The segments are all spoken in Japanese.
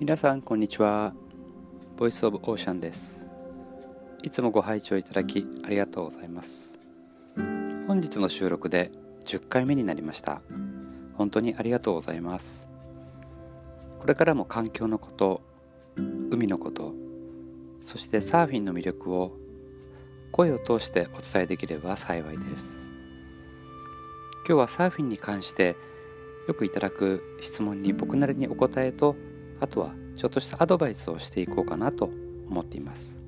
皆さんこんにちは。ボイスオブオーシャンです。いつもご拝聴いただきありがとうございます。本日の収録で10回目になりました。本当にありがとうございます。これからも環境のこと海のことそしてサーフィンの魅力を声を通してお伝えできれば幸いです。今日はサーフィンに関してよくいただく質問に僕なりにお答えとあとはちょっとしたアドバイスをしていこうかなと思っています。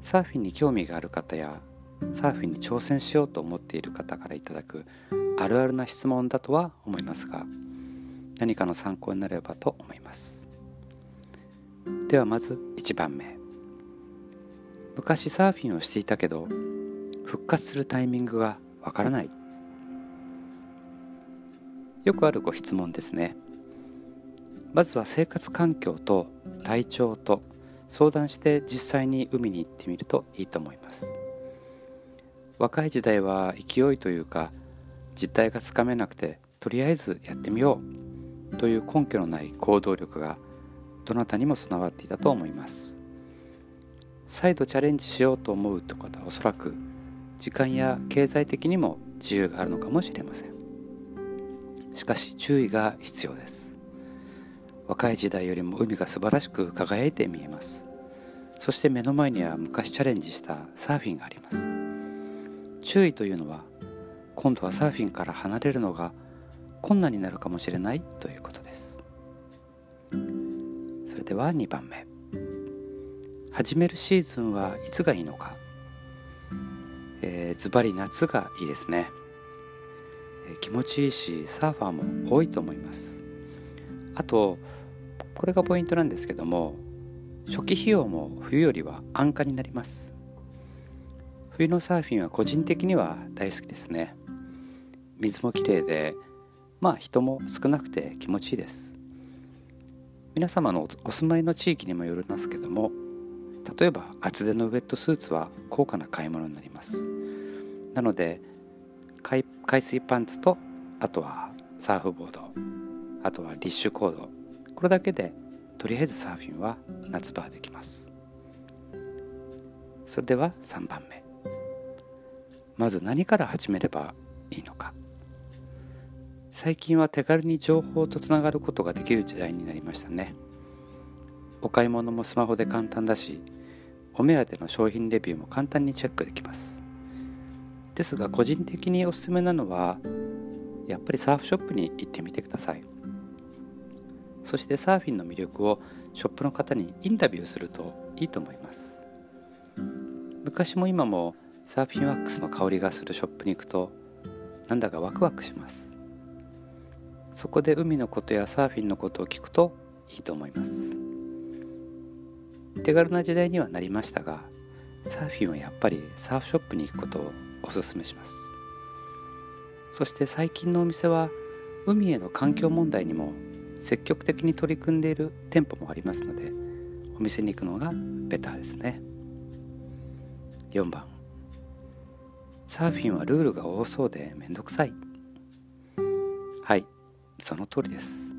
サーフィンに興味がある方やサーフィンに挑戦しようと思っている方からいただくあるあるな質問だとは思いますが何かの参考になればと思います。ではまず1番目。昔サーフィンをしていたけど復活するタイミングがわからない。よくあるご質問ですね。まずは生活環境と体調と相談して実際に海に行ってみるといいと思います。若い時代は勢いというか実態がつかめなくてとりあえずやってみようという根拠のない行動力がどなたにも備わっていたと思います。再度チャレンジしようと思うという方はおそらく時間や経済的にも自由があるのかもしれません。しかし注意が必要です。若い時代よりも海が素晴らしく輝いて見えます。そして目の前には昔チャレンジしたサーフィンがあります。注意というのは今度はサーフィンから離れるのが困難になるかもしれないということです。それでは2番目。始めるシーズンはいつがいいのか。えー、ズバリ夏がいいですね。気持ちいいしサーファーも多いと思います。あとこれがポイントなんですけども初期費用も冬よりは安価になります。冬のサーフィンは個人的には大好きですね。水もきれいでまあ人も少なくて気持ちいいです。皆様のお住まいの地域にもよりますけども例えば厚手のウェットスーツは高価な買い物になります。なので海水パンツとあとはサーフボードあとはリッシュコードこれだけでとりあえずサーフィンは夏場はできます。それでは3番目まず何から始めればいいのか。最近は手軽に情報とつながることができる時代になりましたね。お買い物もスマホで簡単だしお目当ての商品レビューも簡単にチェックできます。ですが個人的におすすめなのはやっぱりサーフショップに行ってみてください。そしてサーフィンの魅力をショップの方にインタビューするといいと思います。昔も今もサーフィンワックスの香りがするショップに行くとなんだかワクワクします。そこで海のことやサーフィンのことを聞くといいと思います。手軽な時代にはなりましたがサーフィンはやっぱりサーフショップに行くことをおすすめします。そして最近のお店は海への環境問題にも積極的に取り組んでいる店舗もありますのでお店に行くのがベターですね。4番。サーフィンはルールが多そうでめんどくさい。はいその通りです。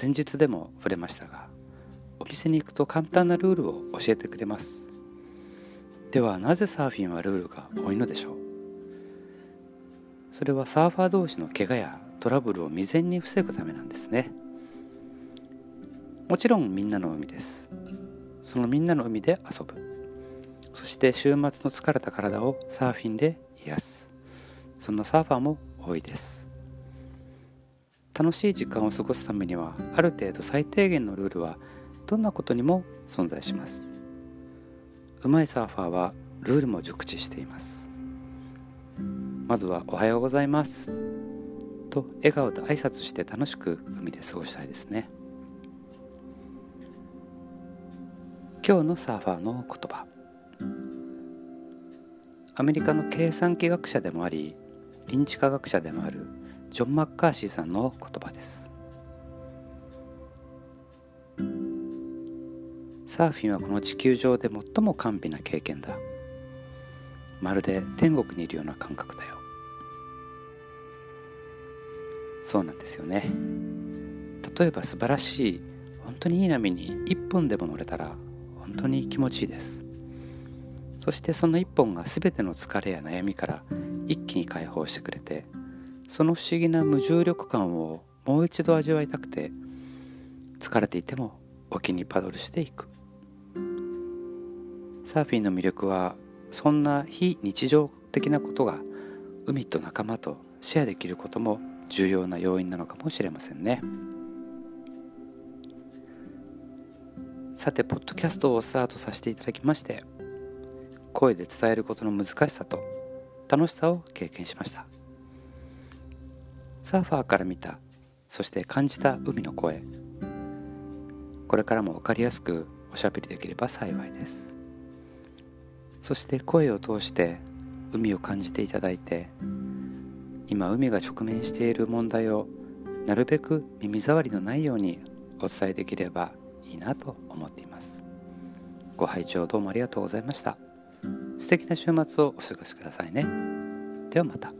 前日でも触れましたがお店に行くと簡単なルールを教えてくれます。ではなぜサーフィンはルールが多いのでしょう？それはサーファー同士の怪我やトラブルを未然に防ぐためなんですね。もちろんみんなの海です。そのみんなの海で遊ぶ。そして週末の疲れた体をサーフィンで癒す。そんなサーファーも多いです。楽しい時間を過ごすためにはある程度最低限のルールはどんなことにも存在します。うまいサーファーはルールも熟知しています。まずは「おはようございます」と笑顔で挨拶して楽しく海で過ごしたいですね。今日のサーファーの言葉。アメリカの計算機学者でもあり認知科学者でもあるジョン・マッカーシーさんの言葉です。サーフィンはこの地球上で最も甘美な経験だ。まるで天国にいるような感覚だよ。そうなんですよね。例えば素晴らしい本当にいい波に1本でも乗れたら本当に気持ちいいです。そしてその1本が全ての疲れや悩みから一気に解放してくれてその不思議な無重力感をもう一度味わいたくて疲れていても沖にパドルしていく。サーフィンの魅力はそんな非日常的なことが海と仲間とシェアできることも重要な要因なのかもしれませんね。さてポッドキャストをスタートさせていただきまして声で伝えることの難しさと楽しさを経験しました。サーファーから見たそして感じた海の声。これからも分かりやすくおしゃべりできれば幸いです。そして声を通して海を感じていただいて今海が直面している問題をなるべく耳障りのないようにお伝えできればいいなと思っています。ご拝聴どうもありがとうございました。素敵な週末をお過ごしくださいね。ではまた。